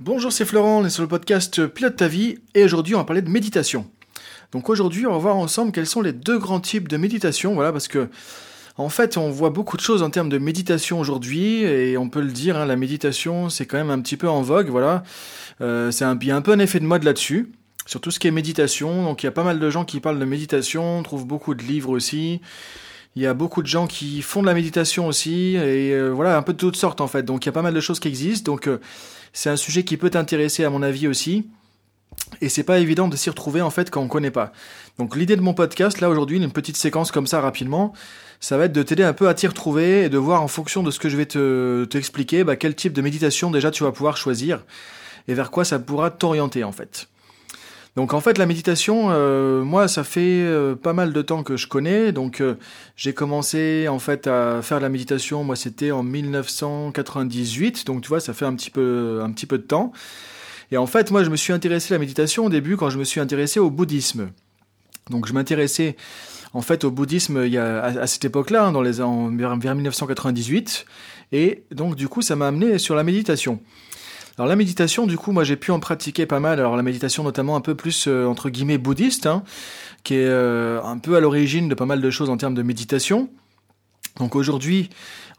Bonjour, c'est Florent, on est sur le podcast Pilote ta vie et aujourd'hui on va parler de méditation. Donc aujourd'hui on va voir ensemble quels sont les deux grands types de méditation, voilà, parce que en fait on voit beaucoup de choses en termes de méditation aujourd'hui et on peut le dire, hein, la méditation c'est quand même un petit peu en vogue, voilà. Euh, c'est un, y un peu un effet de mode là-dessus, sur tout ce qui est méditation, donc il y a pas mal de gens qui parlent de méditation, on trouve beaucoup de livres aussi. Il y a beaucoup de gens qui font de la méditation aussi, et euh, voilà, un peu de toutes sortes en fait. Donc il y a pas mal de choses qui existent. Donc euh, c'est un sujet qui peut t'intéresser à mon avis aussi. Et c'est pas évident de s'y retrouver en fait quand on connaît pas. Donc l'idée de mon podcast là aujourd'hui, une petite séquence comme ça rapidement, ça va être de t'aider un peu à t'y retrouver et de voir en fonction de ce que je vais te t'expliquer, bah, quel type de méditation déjà tu vas pouvoir choisir et vers quoi ça pourra t'orienter en fait. Donc en fait la méditation, euh, moi ça fait euh, pas mal de temps que je connais. Donc euh, j'ai commencé en fait à faire de la méditation. Moi c'était en 1998. Donc tu vois ça fait un petit peu un petit peu de temps. Et en fait moi je me suis intéressé à la méditation au début quand je me suis intéressé au bouddhisme. Donc je m'intéressais en fait au bouddhisme à, cette époque-là, hein, dans les vers 1998. Et donc du coup ça m'a amené sur la méditation. Alors la méditation, du coup, moi j'ai pu en pratiquer pas mal. Alors la méditation notamment un peu plus euh, entre guillemets bouddhiste, hein, qui est euh, un peu à l'origine de pas mal de choses en termes de méditation. Donc aujourd'hui,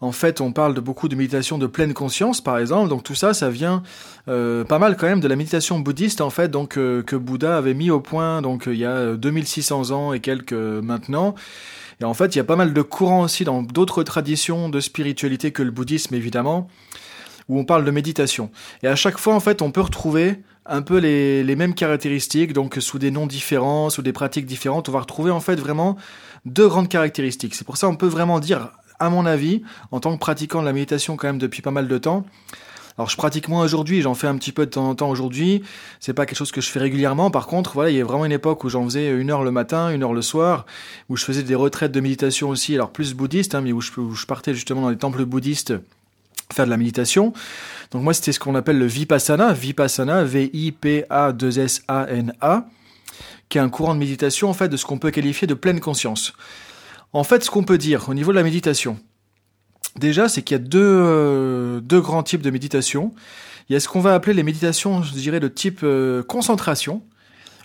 en fait, on parle de beaucoup de méditation de pleine conscience, par exemple. Donc tout ça, ça vient euh, pas mal quand même de la méditation bouddhiste, en fait, donc que Bouddha avait mis au point, donc il y a 2600 ans et quelques maintenant. Et en fait, il y a pas mal de courants aussi dans d'autres traditions de spiritualité que le bouddhisme, évidemment où on parle de méditation. Et à chaque fois, en fait, on peut retrouver un peu les, mêmes caractéristiques, donc sous des noms différents, sous des pratiques différentes, on va retrouver en fait vraiment deux grandes caractéristiques. C'est pour ça qu'on peut vraiment dire, à mon avis, en tant que pratiquant de la méditation quand même depuis pas mal de temps, alors je pratique moins aujourd'hui, j'en fais un petit peu de temps en temps aujourd'hui. C'est pas quelque chose que je fais régulièrement. Par contre, voilà, il y a vraiment une époque où j'en faisais une heure le matin, une heure le soir, où je faisais des retraites de méditation aussi, alors plus bouddhistes, hein, mais où je, où je partais justement dans les temples bouddhistes faire de la méditation. Donc moi, c'était ce qu'on appelle le Vipassana, Vipassana, V-I-P-A-2-S-A-N-A, qui est un courant de méditation, en fait, de ce qu'on peut qualifier de pleine conscience. En fait, ce qu'on peut dire au niveau de la méditation, déjà, c'est qu'il y a deux, euh, grands types de méditation. Il y a ce qu'on va appeler les méditations, je dirais, de type euh, concentration,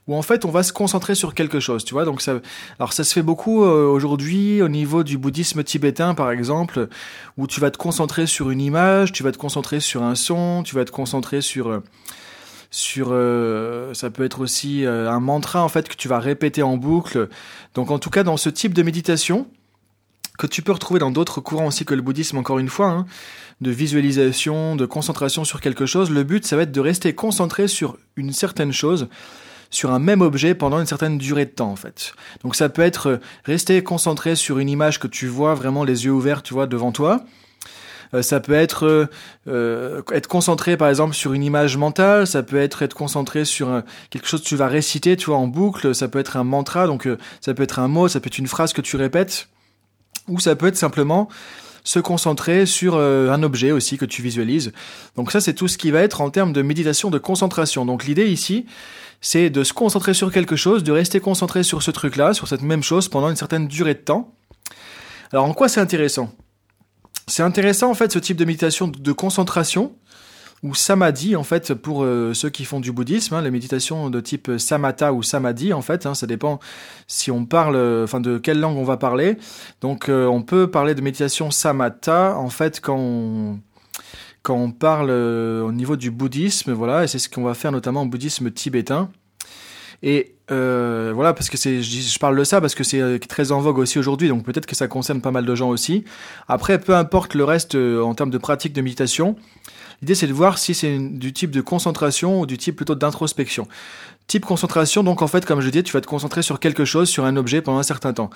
où en fait on va se concentrer sur quelque chose, tu vois. Donc ça, alors ça se fait beaucoup euh, aujourd'hui au niveau du bouddhisme tibétain par exemple, où tu vas te concentrer sur une image, tu vas te concentrer sur un son, tu vas te concentrer sur euh, sur euh, ça peut être aussi un mantra en fait que tu vas répéter en boucle. Donc en tout cas dans ce type de méditation que tu peux retrouver dans d'autres courants aussi que le bouddhisme encore une fois, hein, de visualisation, de concentration sur quelque chose, le but ça va être de rester concentré sur une certaine chose sur un même objet pendant une certaine durée de temps en fait. Donc ça peut être euh, rester concentré sur une image que tu vois vraiment les yeux ouverts, tu vois devant toi. Euh, ça peut être euh, être concentré par exemple sur une image mentale, ça peut être être concentré sur quelque chose que tu vas réciter, tu vois en boucle, ça peut être un mantra, donc ça peut être un mot, ça peut être une phrase que tu répètes, ou ça peut être simplement se concentrer sur un objet aussi que tu visualises. Donc ça c'est tout ce qui va être en termes de méditation de concentration. Donc l'idée ici, c'est de se concentrer sur quelque chose, de rester concentré sur ce truc-là, sur cette même chose pendant une certaine durée de temps. Alors en quoi c'est intéressant? C'est intéressant en fait ce type de méditation de concentration ou samadhi en fait pour euh, ceux qui font du bouddhisme, hein, les méditations de type samatha ou samadhi en fait, hein, ça dépend si on parle, enfin de quelle langue on va parler. Donc euh, on peut parler de méditation samatha en fait quand on quand on parle euh, au niveau du bouddhisme, voilà, et c'est ce qu'on va faire notamment au bouddhisme tibétain. Et euh, voilà, parce que c'est, je, parle de ça parce que c'est euh, très en vogue aussi aujourd'hui, donc peut-être que ça concerne pas mal de gens aussi. Après, peu importe le reste en termes de pratique de méditation, l'idée c'est de voir si c'est du type de concentration ou du type plutôt d'introspection. Type concentration, donc en fait, comme je disais, tu vas te concentrer sur quelque chose, sur un objet pendant un certain temps.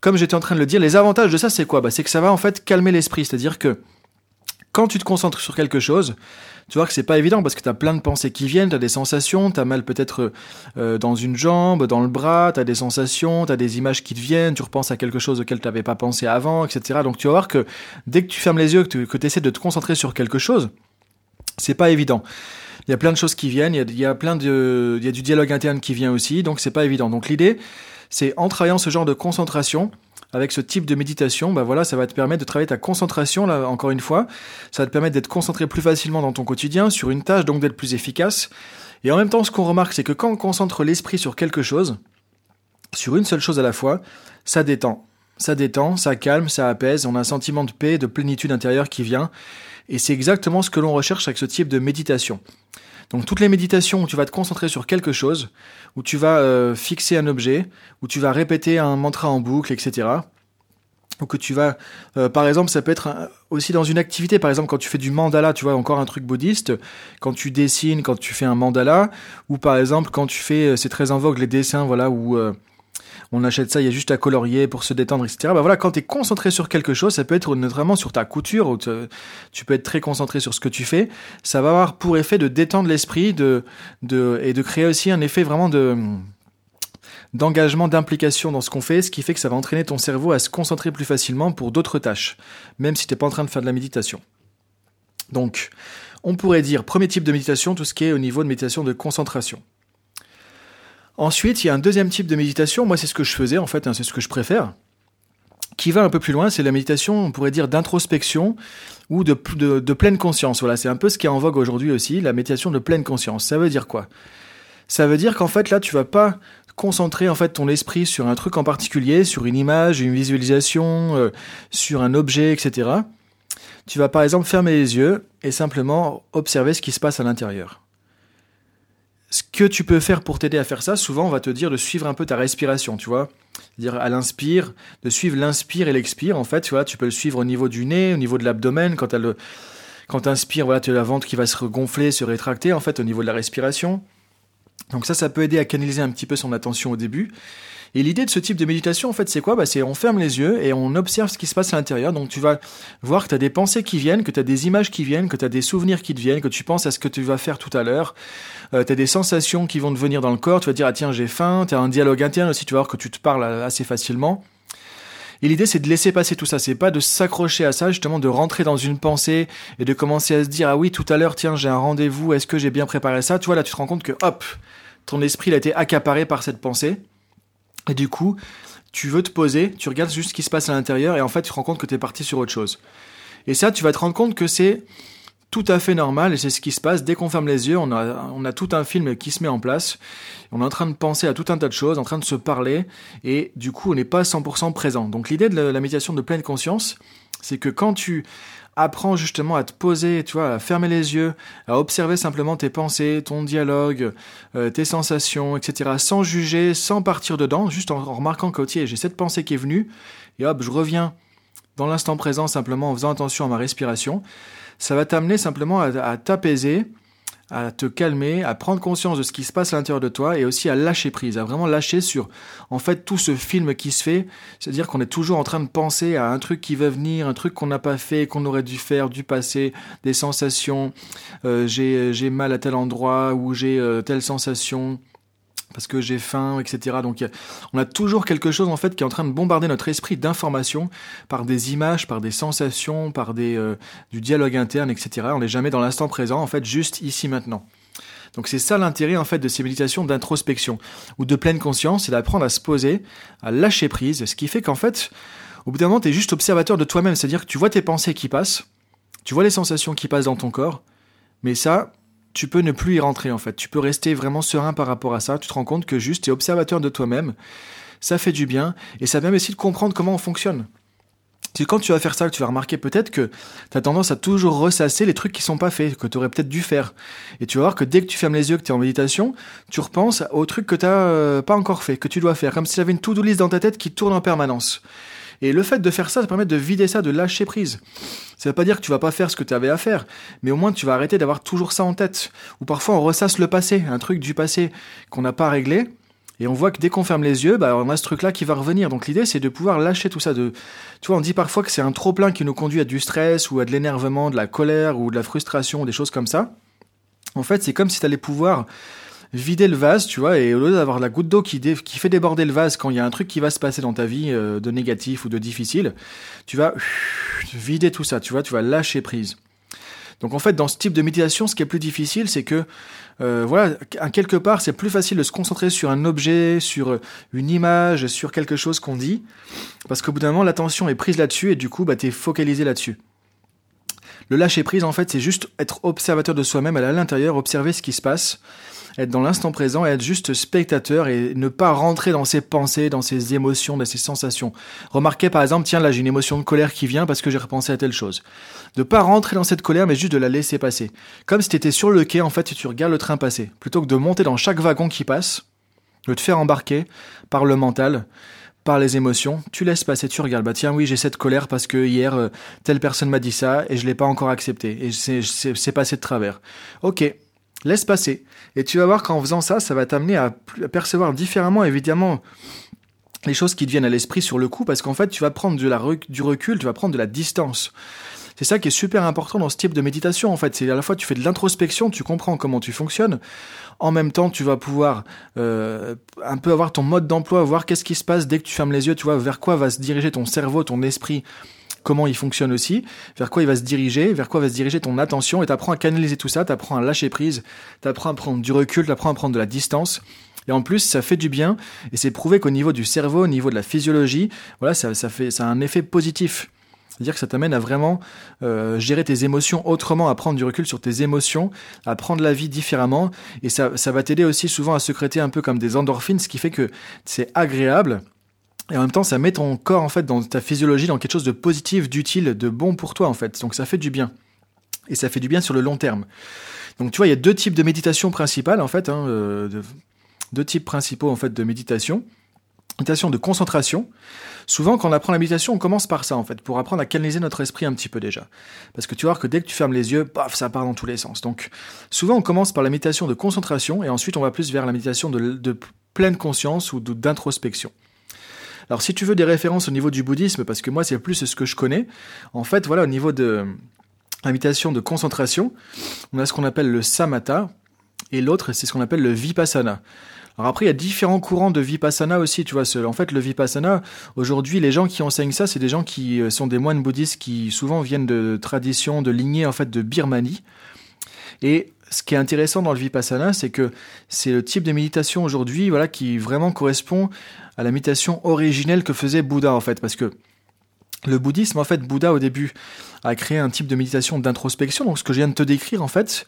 Comme j'étais en train de le dire, les avantages de ça, c'est quoi? Bah, C'est que ça va en fait calmer l'esprit, c'est-à-dire que quand tu te concentres sur quelque chose, tu vois que c'est pas évident parce que tu as plein de pensées qui viennent, tu as des sensations, tu as mal peut-être euh, dans une jambe, dans le bras, tu as des sensations, tu as des images qui te viennent, tu repenses à quelque chose auquel tu n'avais pas pensé avant, etc. Donc tu vas voir que dès que tu fermes les yeux, que tu essaies de te concentrer sur quelque chose, c'est pas évident. Il y a plein de choses qui viennent, il y a, du dialogue interne qui vient aussi, donc c'est pas évident. Donc l'idée, c'est en travaillant ce genre de concentration, avec ce type de méditation, bah voilà, ça va te permettre de travailler ta concentration, là, encore une fois. Ça va te permettre d'être concentré plus facilement dans ton quotidien, sur une tâche, donc d'être plus efficace. Et en même temps, ce qu'on remarque, c'est que quand on concentre l'esprit sur quelque chose, sur une seule chose à la fois, ça détend. Ça détend, ça calme, ça apaise, on a un sentiment de paix, de plénitude intérieure qui vient. Et c'est exactement ce que l'on recherche avec ce type de méditation. Donc toutes les méditations où tu vas te concentrer sur quelque chose, où tu vas euh, fixer un objet, où tu vas répéter un mantra en boucle, etc. Ou que tu vas, euh, par exemple, ça peut être aussi dans une activité, par exemple quand tu fais du mandala, tu vois, encore un truc bouddhiste, quand tu dessines, quand tu fais un mandala, ou par exemple quand tu fais, euh, c'est très en vogue les dessins, voilà, où on achète ça, il y a juste à colorier pour se détendre, etc. Bah voilà, quand tu es concentré sur quelque chose, ça peut être notamment sur ta couture, ou tu peux être très concentré sur ce que tu fais, ça va avoir pour effet de détendre l'esprit de, de, et de créer aussi un effet vraiment de d'engagement, d'implication dans ce qu'on fait, ce qui fait que ça va entraîner ton cerveau à se concentrer plus facilement pour d'autres tâches, même si tu n'es pas en train de faire de la méditation. Donc, on pourrait dire, premier type de méditation, tout ce qui est au niveau de méditation de concentration. Ensuite, il y a un deuxième type de méditation. Moi, c'est ce que je faisais, en fait, hein, c'est ce que je préfère. Qui va un peu plus loin, c'est la méditation, on pourrait dire, d'introspection ou de, pleine conscience. Voilà, c'est un peu ce qui est en vogue aujourd'hui aussi, la méditation de pleine conscience. Ça veut dire quoi? Ça veut dire qu'en fait, là, tu vas pas concentrer en fait ton esprit sur un truc en particulier, sur une image, une visualisation, euh, sur un objet, etc. Tu vas par exemple fermer les yeux et simplement observer ce qui se passe à l'intérieur ce que tu peux faire pour t'aider à faire ça, souvent on va te dire de suivre un peu ta respiration, tu vois. C'est-à-dire à l'inspire, de suivre l'inspire et l'expire. En fait, tu vois, tu peux le suivre au niveau du nez, au niveau de l'abdomen, quand tu quand inspires, voilà, tu as la ventre qui va se gonfler, se rétracter, en fait, au niveau de la respiration. Donc ça, ça peut aider à canaliser un petit peu son attention au début. Et l'idée de ce type de méditation, en fait, c'est quoi? Bah, C'est on ferme les yeux et on observe ce qui se passe à l'intérieur. Donc tu vas voir que tu as des pensées qui viennent, que tu as des images qui viennent, que tu as des souvenirs qui te viennent, que tu penses à ce que tu vas faire tout à l'heure. Euh, tu as des sensations qui vont te venir dans le corps. Tu vas dire, ah tiens, j'ai faim. Tu as un dialogue interne aussi, tu vas voir que tu te parles assez facilement. Et l'idée, c'est de laisser passer tout ça. C'est pas de s'accrocher à ça, justement, de rentrer dans une pensée et de commencer à se dire, ah oui, tout à l'heure, tiens, j'ai un rendez-vous, est-ce que j'ai bien préparé ça? Tu vois, là, tu te rends compte que, hop, ton esprit a été accaparé par cette pensée. Et du coup, tu veux te poser, tu regardes juste ce qui se passe à l'intérieur et en fait, tu te rends compte que tu es parti sur autre chose. Et ça, tu vas te rendre compte que c'est tout à fait normal et c'est ce qui se passe dès qu'on ferme les yeux. On a, on a tout un film qui se met en place. On est en train de penser à tout un tas de choses, en train de se parler et du coup, on n'est pas 100% présent. Donc, l'idée de la méditation de pleine conscience, c'est que quand tu apprends justement à te poser, tu vois, à fermer les yeux, à observer simplement tes pensées, ton dialogue, euh, tes sensations, etc., sans juger, sans partir dedans, juste en, remarquant que, j'ai cette pensée qui est venue, et hop, je reviens dans l'instant présent simplement en faisant attention à ma respiration. Ça va t'amener simplement à t'apaiser, à te calmer, à prendre conscience de ce qui se passe à l'intérieur de toi et aussi à lâcher prise, à vraiment lâcher sur en fait tout ce film qui se fait, c'est-à-dire qu'on est toujours en train de penser à un truc qui va venir, un truc qu'on n'a pas fait, qu'on aurait dû faire du passé, des sensations, euh, j'ai mal à tel endroit ou j'ai euh, telle sensation, parce que j'ai faim, etc. Donc on a toujours quelque chose en fait qui est en train de bombarder notre esprit d'informations par des images, par des sensations, par des, euh, du dialogue interne, etc. On n'est jamais dans l'instant présent, en fait, juste ici maintenant. Donc c'est ça l'intérêt en fait de ces méditations d'introspection ou de pleine conscience, c'est d'apprendre à se poser, à lâcher prise, ce qui fait qu'en fait, au bout d'un moment, tu es juste observateur de toi-même, c'est-à-dire que tu vois tes pensées qui passent, tu vois les sensations qui passent dans ton corps, mais ça, tu peux ne plus y rentrer en fait. Tu peux rester vraiment serein par rapport à ça. Tu te rends compte que juste tu es observateur de toi-même. Ça fait du bien et ça permet aussi de comprendre comment on fonctionne. Quand tu vas faire ça tu vas remarquer peut-être que tu as tendance à toujours ressasser les trucs qui sont pas faits, que tu aurais peut-être dû faire. Et tu vas voir que dès que tu fermes les yeux, que tu es en méditation, tu repenses aux trucs que tu n'as euh, pas encore fait, que tu dois faire, comme si tu avais une to-do list dans ta tête qui tourne en permanence. Et le fait de faire ça, ça permet de vider ça, de lâcher prise. Ça veut pas dire que tu vas pas faire ce que tu avais à faire, mais au moins tu vas arrêter d'avoir toujours ça en tête. Ou parfois on ressasse le passé, un truc du passé qu'on n'a pas réglé, et on voit que dès qu'on ferme les yeux, bah, on a ce truc-là qui va revenir. Donc l'idée, c'est de pouvoir lâcher tout ça. Tu vois, on dit parfois que c'est un trop plein qui nous conduit à du stress ou à de l'énervement, de la colère ou de la frustration, des choses comme ça. En fait, c'est comme si tu allais pouvoir vider le vase, tu vois, et au lieu d'avoir la goutte d'eau qui, fait déborder le vase quand il y a un truc qui va se passer dans ta vie euh, de négatif ou de difficile, tu vas vider tout ça, tu vois, tu vas lâcher prise. Donc en fait, dans ce type de méditation, ce qui est plus difficile, c'est que euh, voilà, quelque part, c'est plus facile de se concentrer sur un objet, sur une image, sur quelque chose qu'on dit, parce qu'au bout d'un moment, l'attention est prise là-dessus et du coup, bah, t'es focalisé là-dessus. Le lâcher prise, en fait, c'est juste être observateur de soi-même, aller à l'intérieur, observer ce qui se passe, être dans l'instant présent être juste spectateur et ne pas rentrer dans ses pensées, dans ses émotions, dans ses sensations. Remarquez par exemple, tiens là j'ai une émotion de colère qui vient parce que j'ai repensé à telle chose. De pas rentrer dans cette colère mais juste de la laisser passer. Comme si tu étais sur le quai en fait tu regardes le train passer. Plutôt que de monter dans chaque wagon qui passe, de te faire embarquer par le mental par les émotions, tu laisses passer, tu regardes, bah tiens oui j'ai cette colère parce que hier euh, telle personne m'a dit ça et je l'ai pas encore accepté et c'est passé de travers. Ok, laisse passer. Et tu vas voir qu'en faisant ça, ça va t'amener à, percevoir différemment évidemment les choses qui te viennent à l'esprit sur le coup parce qu'en fait tu vas prendre de la du recul, tu vas prendre de la distance. C'est ça qui est super important dans ce type de méditation en fait. C'est à la fois tu fais de l'introspection, tu comprends comment tu fonctionnes. En même temps, tu vas pouvoir euh, un peu avoir ton mode d'emploi, voir qu'est-ce qui se passe dès que tu fermes les yeux, tu vois, vers quoi va se diriger ton cerveau, ton esprit, comment il fonctionne aussi, vers quoi il va se diriger, vers quoi va se diriger ton attention, et t'apprends à canaliser tout ça, t'apprends à lâcher prise, t'apprends à prendre du recul, t'apprends à prendre de la distance. Et en plus, ça fait du bien, et c'est prouvé qu'au niveau du cerveau, au niveau de la physiologie, voilà, ça, fait, ça a un effet positif. C'est-à-dire que ça t'amène à vraiment euh, gérer tes émotions autrement, à prendre du recul sur tes émotions, à prendre la vie différemment. Et ça, ça va t'aider aussi souvent à secréter un peu comme des endorphines, ce qui fait que c'est agréable. Et en même temps, ça met ton corps en fait dans ta physiologie, dans quelque chose de positif, d'utile, de bon pour toi en fait. Donc ça fait du bien. Et ça fait du bien sur le long terme. Donc tu vois, il y a deux types de méditation principales en fait, hein, euh, deux types principaux en fait de méditation. Méditation de concentration. Souvent, quand on apprend la méditation, on commence par ça, en fait, pour apprendre à canaliser notre esprit un petit peu déjà. Parce que tu vois que dès que tu fermes les yeux, paf, ça part dans tous les sens. Donc, souvent, on commence par la méditation de concentration, et ensuite, on va plus vers la méditation de, pleine conscience ou d'introspection. Alors, si tu veux des références au niveau du bouddhisme, parce que moi, c'est plus ce que je connais, en fait, voilà, au niveau de la méditation de concentration, on a ce qu'on appelle le samatha, et l'autre, c'est ce qu'on appelle le vipassana. Alors après, il y a différents courants de vipassana aussi, tu vois. En fait, le vipassana, aujourd'hui, les gens qui enseignent ça, c'est des gens qui euh, sont des moines bouddhistes qui souvent viennent de traditions, de lignées, en fait, de Birmanie. Et ce qui est intéressant dans le vipassana, c'est que c'est le type de méditation aujourd'hui, voilà, qui vraiment correspond à la méditation originelle que faisait Bouddha, en fait, parce que le bouddhisme, en fait, Bouddha au début a créé un type de méditation d'introspection. Donc, ce que je viens de te décrire, en fait,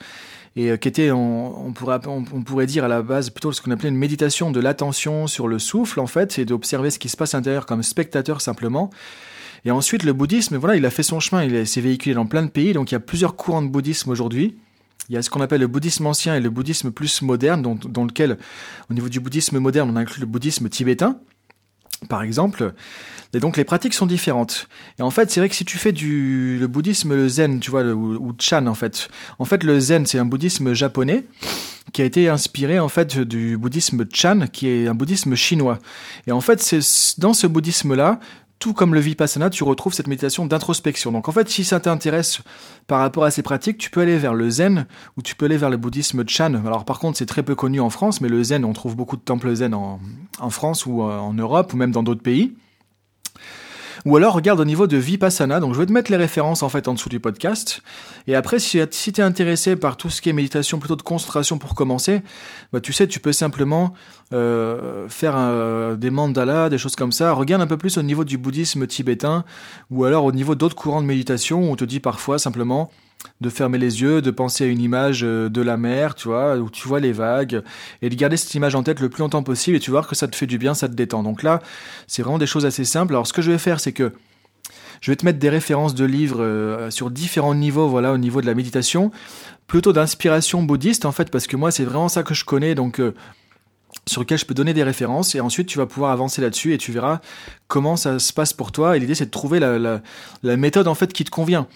et euh, qui était, on, pourrait, on, pourrait dire à la base plutôt ce qu'on appelait une méditation de l'attention sur le souffle en fait, et d'observer ce qui se passe à l'intérieur comme spectateur simplement. Et ensuite, le bouddhisme, voilà, il a fait son chemin, il s'est véhiculé dans plein de pays, donc il y a plusieurs courants de bouddhisme aujourd'hui. Il y a ce qu'on appelle le bouddhisme ancien et le bouddhisme plus moderne, dans, lequel, au niveau du bouddhisme moderne, on inclut le bouddhisme tibétain, par exemple. Et donc les pratiques sont différentes. Et en fait, c'est vrai que si tu fais du le bouddhisme le zen, tu vois, ou, Chan en fait. En fait, le zen, c'est un bouddhisme japonais qui a été inspiré en fait du bouddhisme Chan, qui est un bouddhisme chinois. Et en fait, c'est dans ce bouddhisme-là, tout comme le vipassana, tu retrouves cette méditation d'introspection. Donc en fait, si ça t'intéresse par rapport à ces pratiques, tu peux aller vers le zen ou tu peux aller vers le bouddhisme Chan. Alors par contre, c'est très peu connu en France, mais le zen, on trouve beaucoup de temples zen en, en France ou euh, en Europe ou même dans d'autres pays. Ou alors regarde au niveau de Vipassana, donc je vais te mettre les références en fait en dessous du podcast. Et après, si, tu es intéressé par tout ce qui est méditation plutôt de concentration pour commencer, bah, tu sais, tu peux simplement euh, faire euh, des mandalas, des choses comme ça. Regarde un peu plus au niveau du bouddhisme tibétain, ou alors au niveau d'autres courants de méditation, où on te dit parfois simplement de fermer les yeux, de penser à une image euh, de la mer, tu vois, où tu vois les vagues, et de garder cette image en tête le plus longtemps possible, et tu vois que ça te fait du bien, ça te détend. Donc là, c'est vraiment des choses assez simples. Alors ce que je vais faire, c'est que je vais te mettre des références de livres euh, sur différents niveaux, voilà, au niveau de la méditation, plutôt d'inspiration bouddhiste en fait, parce que moi c'est vraiment ça que je connais, donc euh, sur lequel je peux donner des références et ensuite tu vas pouvoir avancer là-dessus et tu verras comment ça se passe pour toi. Et l'idée c'est de trouver la, la, méthode en fait qui te convient.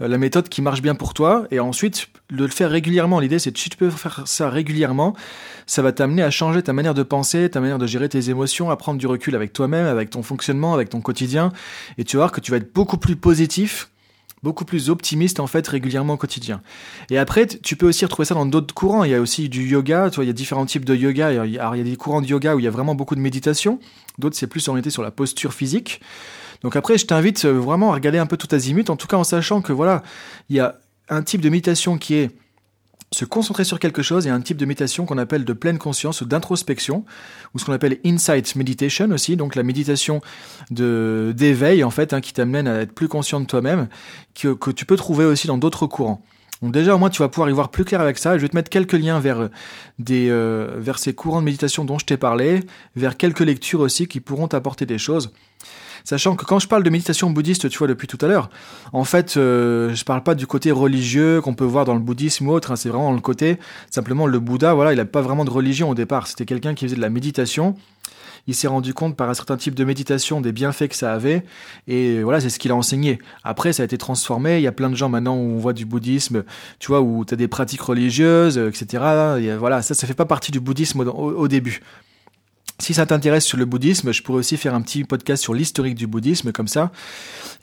Euh, la méthode qui marche bien pour toi et ensuite de le faire régulièrement. L'idée c'est si tu peux faire ça régulièrement ça va t'amener à changer ta manière de penser ta manière de gérer tes émotions à prendre du recul avec toi-même avec ton fonctionnement avec ton quotidien. Et tu vas voir que tu vas être beaucoup plus positif beaucoup plus optimiste en fait régulièrement au quotidien. Et après, tu peux aussi retrouver ça dans d'autres courants. Il y a aussi du yoga, tu vois, il y a différents types de yoga. Alors, il y a des courants de yoga où il y a vraiment beaucoup de méditation. D'autres, c'est plus orienté sur la posture physique. Donc après, je t'invite euh, vraiment à regarder un peu tout azimut, en tout cas en sachant que voilà, il y a un type de méditation qui est se concentrer sur quelque chose et un type de méditation qu'on appelle de pleine conscience ou d'introspection ou ce qu'on appelle insight meditation aussi donc la méditation de d'éveil en fait hein, qui t'amène à être plus conscient de toi-même que tu peux trouver aussi dans d'autres courants donc déjà au moins tu vas pouvoir y voir plus clair avec ça. Je vais te mettre quelques liens vers euh, des euh, vers ces courants de méditation dont je t'ai parlé vers quelques lectures aussi qui pourront t'apporter des choses. Sachant que quand je parle de méditation bouddhiste, tu vois, depuis tout à l'heure, en fait, euh, je parle pas du côté religieux qu'on peut voir dans le bouddhisme ou autre, hein, c'est vraiment le côté, simplement le Bouddha, voilà, il a pas vraiment de religion au départ, c'était quelqu'un qui faisait de la méditation, il s'est rendu compte par un certain type de méditation des bienfaits que ça avait, et voilà, c'est ce qu'il a enseigné. Après, ça a été transformé, il y a plein de gens maintenant où on voit du bouddhisme, tu vois, où tu as des pratiques religieuses, etc. Et voilà, ça, ça fait pas partie du bouddhisme au début. Si ça t'intéresse sur le bouddhisme, je pourrais aussi faire un petit podcast sur l'historique du bouddhisme, comme ça.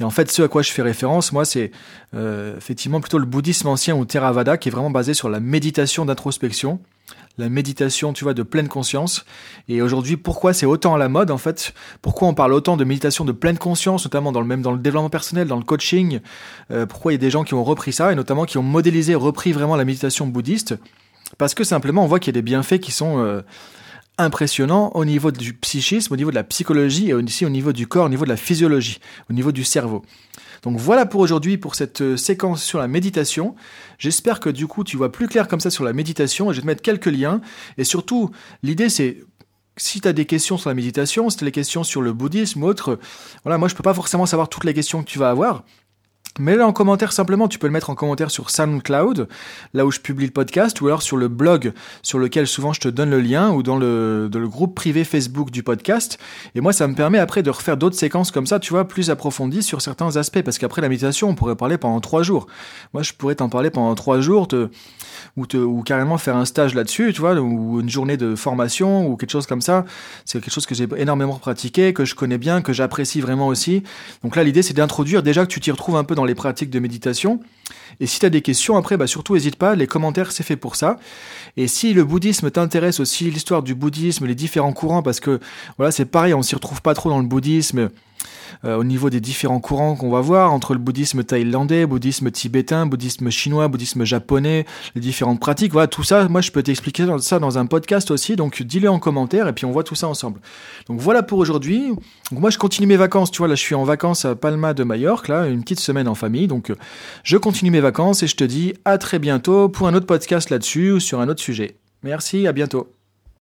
Et en fait, ce à quoi je fais référence, moi, c'est euh, effectivement plutôt le bouddhisme ancien ou Theravada, qui est vraiment basé sur la méditation d'introspection, la méditation, tu vois, de pleine conscience. Et aujourd'hui, pourquoi c'est autant à la mode, en fait? Pourquoi on parle autant de méditation de pleine conscience, notamment dans le même dans le développement personnel, dans le coaching? Euh, Pourquoi il y a des gens qui ont repris ça et notamment qui ont modélisé, repris vraiment la méditation bouddhiste? Parce que simplement, on voit qu'il y a des bienfaits qui sont euh, impressionnant au niveau du psychisme, au niveau de la psychologie et aussi au niveau du corps, au niveau de la physiologie, au niveau du cerveau. Donc voilà pour aujourd'hui pour cette euh, séquence sur la méditation. J'espère que du coup tu vois plus clair comme ça sur la méditation et je vais te mettre quelques liens. Et surtout, l'idée c'est si tu as des questions sur la méditation, si tu as des questions sur le bouddhisme ou autre, voilà, moi je peux pas forcément savoir toutes les questions que tu vas avoir. Mets-le en commentaire simplement, tu peux le mettre en commentaire sur SoundCloud, là où je publie le podcast, ou alors sur le blog sur lequel souvent je te donne le lien, ou dans le, dans le groupe privé Facebook du podcast. Et moi, ça me permet après de refaire d'autres séquences comme ça, tu vois, plus approfondies sur certains aspects, parce qu'après la méditation, on pourrait parler pendant trois jours. Moi, je pourrais t'en parler pendant trois jours, ou, te, ou carrément faire un stage là-dessus, tu vois, ou une journée de formation, ou quelque chose comme ça. C'est quelque chose que j'ai énormément pratiqué, que je connais bien, que j'apprécie vraiment aussi. Donc là, l'idée, c'est d'introduire déjà que tu t'y retrouves un peu les pratiques de méditation. Et si tu as des questions après, bah surtout n'hésite pas, les commentaires c'est fait pour ça. Et si le bouddhisme t'intéresse aussi, l'histoire du bouddhisme, les différents courants, parce que voilà c'est pareil, on s'y retrouve pas trop dans le bouddhisme. Euh, au niveau des différents courants qu'on va voir entre le bouddhisme thaïlandais, bouddhisme tibétain, bouddhisme chinois, bouddhisme japonais, les différentes pratiques. Voilà, tout ça, moi je peux t'expliquer ça dans un podcast aussi, donc dis-le en commentaire et puis on voit tout ça ensemble. Donc voilà pour aujourd'hui. Moi je continue mes vacances, tu vois, là je suis en vacances à Palma de Majorque, là, une petite semaine en famille, donc euh, je continue mes vacances et je te dis à très bientôt pour un autre podcast là-dessus ou sur un autre sujet. Merci, à bientôt.